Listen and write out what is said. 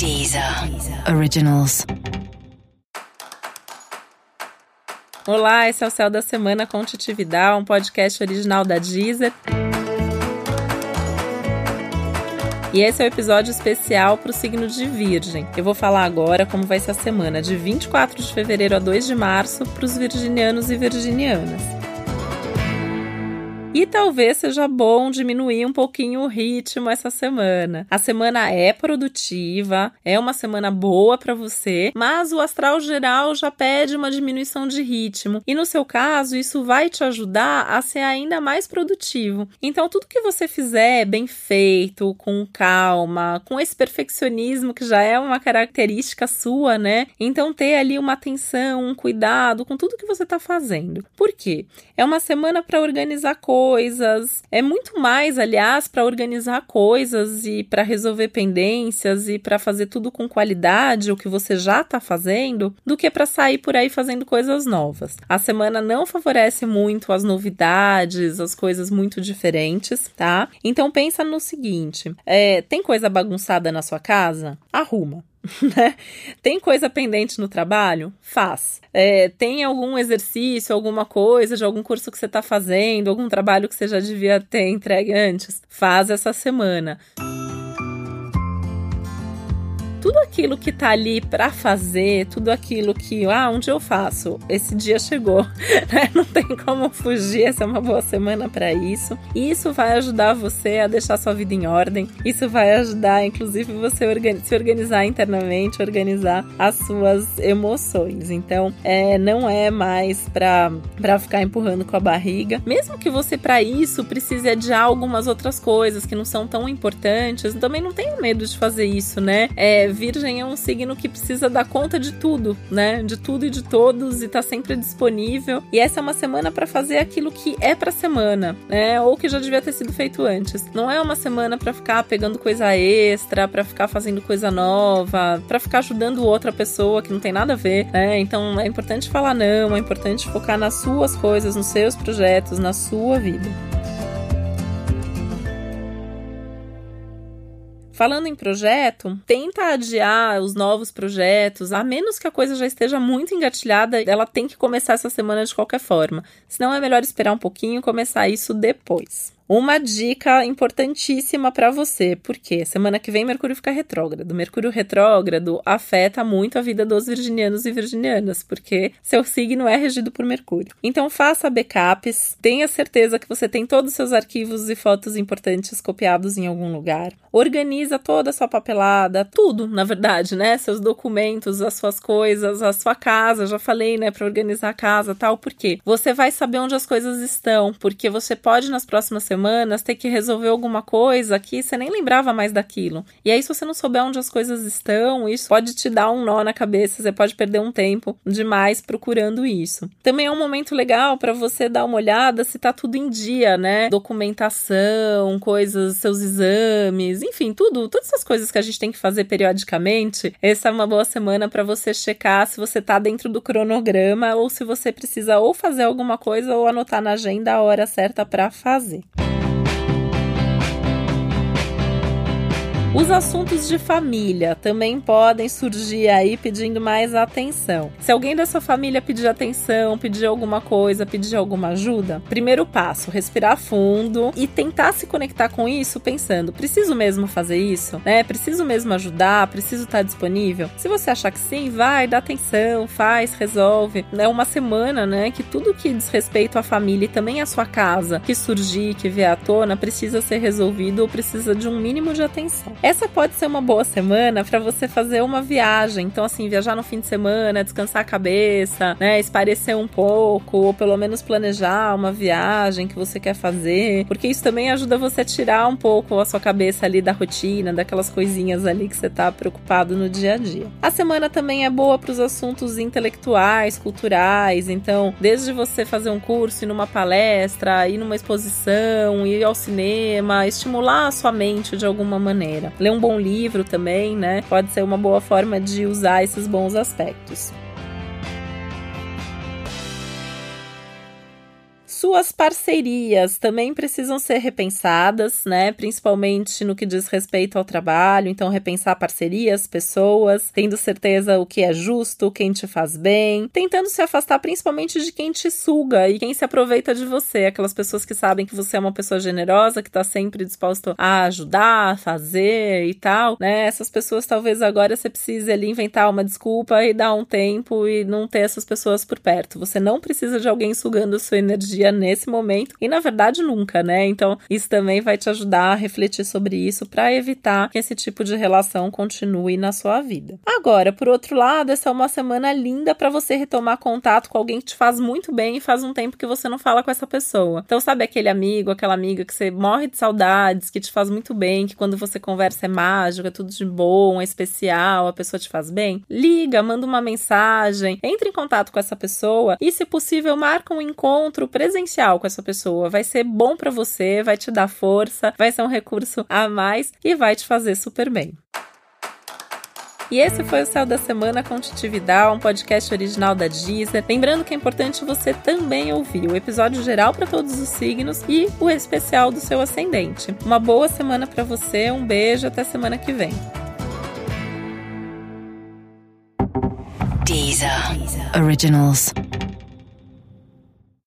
Deezer Originals. Olá, esse é o Céu da Semana com Titividade, um podcast original da Deezer. E esse é o episódio especial para o signo de Virgem. Eu vou falar agora como vai ser a semana de 24 de fevereiro a 2 de março para os virginianos e virginianas. E talvez seja bom diminuir um pouquinho o ritmo essa semana. A semana é produtiva, é uma semana boa para você, mas o astral geral já pede uma diminuição de ritmo. E no seu caso, isso vai te ajudar a ser ainda mais produtivo. Então, tudo que você fizer bem feito, com calma, com esse perfeccionismo que já é uma característica sua, né? Então, ter ali uma atenção, um cuidado com tudo que você está fazendo. Por quê? É uma semana para organizar coisas coisas. É muito mais, aliás, para organizar coisas e para resolver pendências e para fazer tudo com qualidade, o que você já está fazendo, do que para sair por aí fazendo coisas novas. A semana não favorece muito as novidades, as coisas muito diferentes, tá? Então pensa no seguinte: é, tem coisa bagunçada na sua casa? Arruma. Né? Tem coisa pendente no trabalho? Faz. É, tem algum exercício, alguma coisa de algum curso que você está fazendo, algum trabalho que você já devia ter entregue antes? Faz essa semana tudo aquilo que tá ali para fazer, tudo aquilo que, ah, um eu faço, esse dia chegou, né? Não tem como fugir, essa é uma boa semana para isso. E isso vai ajudar você a deixar sua vida em ordem. Isso vai ajudar, inclusive, você se organizar internamente, organizar as suas emoções. Então, é, não é mais para ficar empurrando com a barriga. Mesmo que você, para isso, precise adiar algumas outras coisas que não são tão importantes, também não tenha medo de fazer isso, né? É, Virgem é um signo que precisa dar conta de tudo, né? De tudo e de todos e tá sempre disponível. E essa é uma semana para fazer aquilo que é para semana, né? Ou que já devia ter sido feito antes. Não é uma semana para ficar pegando coisa extra, para ficar fazendo coisa nova, para ficar ajudando outra pessoa que não tem nada a ver, né? Então é importante falar não, é importante focar nas suas coisas, nos seus projetos, na sua vida. Falando em projeto, tenta adiar os novos projetos, a menos que a coisa já esteja muito engatilhada, ela tem que começar essa semana de qualquer forma. Senão é melhor esperar um pouquinho e começar isso depois. Uma dica importantíssima para você, porque semana que vem Mercúrio fica retrógrado. Mercúrio retrógrado afeta muito a vida dos virginianos e virginianas, porque seu signo é regido por Mercúrio. Então faça backups, tenha certeza que você tem todos os seus arquivos e fotos importantes copiados em algum lugar. Organiza toda a sua papelada, tudo, na verdade, né? Seus documentos, as suas coisas, a sua casa, já falei, né, para organizar a casa, tal, porque você vai saber onde as coisas estão, porque você pode nas próximas semanas semanas ter que resolver alguma coisa que você nem lembrava mais daquilo. E aí, se você não souber onde as coisas estão, isso pode te dar um nó na cabeça, você pode perder um tempo demais procurando isso. Também é um momento legal para você dar uma olhada se tá tudo em dia, né? Documentação, coisas, seus exames, enfim, tudo, todas essas coisas que a gente tem que fazer periodicamente. Essa é uma boa semana para você checar se você tá dentro do cronograma ou se você precisa ou fazer alguma coisa ou anotar na agenda a hora certa para fazer. Os assuntos de família também podem surgir aí pedindo mais atenção. Se alguém da sua família pedir atenção, pedir alguma coisa, pedir alguma ajuda, primeiro passo, respirar fundo e tentar se conectar com isso pensando, preciso mesmo fazer isso, né? Preciso mesmo ajudar, preciso estar disponível. Se você achar que sim, vai, dá atenção, faz, resolve. É uma semana, né, que tudo que diz respeito à família e também à sua casa, que surgir, que vier à tona, precisa ser resolvido ou precisa de um mínimo de atenção. Essa pode ser uma boa semana para você fazer uma viagem. Então, assim, viajar no fim de semana, descansar a cabeça, né? Esparecer um pouco, ou pelo menos planejar uma viagem que você quer fazer. Porque isso também ajuda você a tirar um pouco a sua cabeça ali da rotina, daquelas coisinhas ali que você tá preocupado no dia a dia. A semana também é boa para os assuntos intelectuais, culturais. Então, desde você fazer um curso, ir numa palestra, ir numa exposição, ir ao cinema, estimular a sua mente de alguma maneira. Ler um bom livro também, né? Pode ser uma boa forma de usar esses bons aspectos. Suas parcerias também precisam ser repensadas, né? Principalmente no que diz respeito ao trabalho. Então, repensar parcerias, pessoas, tendo certeza o que é justo, quem te faz bem, tentando se afastar principalmente de quem te suga e quem se aproveita de você, aquelas pessoas que sabem que você é uma pessoa generosa, que tá sempre disposto a ajudar, a fazer e tal, né? Essas pessoas talvez agora você precise ali inventar uma desculpa e dar um tempo e não ter essas pessoas por perto. Você não precisa de alguém sugando sua energia nesse momento e na verdade nunca, né? Então, isso também vai te ajudar a refletir sobre isso para evitar que esse tipo de relação continue na sua vida. Agora, por outro lado, essa é uma semana linda para você retomar contato com alguém que te faz muito bem e faz um tempo que você não fala com essa pessoa. Então, sabe aquele amigo, aquela amiga que você morre de saudades, que te faz muito bem, que quando você conversa é mágico, é tudo de bom, é especial, a pessoa te faz bem? Liga, manda uma mensagem, entre em contato com essa pessoa e, se possível, marca um encontro presencial com essa pessoa. Vai ser bom para você, vai te dar força, vai ser um recurso a mais e vai te fazer super bem. E esse foi o Céu da Semana com Titividade, um podcast original da Deezer. Lembrando que é importante você também ouvir o episódio geral para todos os signos e o especial do seu ascendente. Uma boa semana para você, um beijo, até semana que vem. Deezer. Deezer. Originals.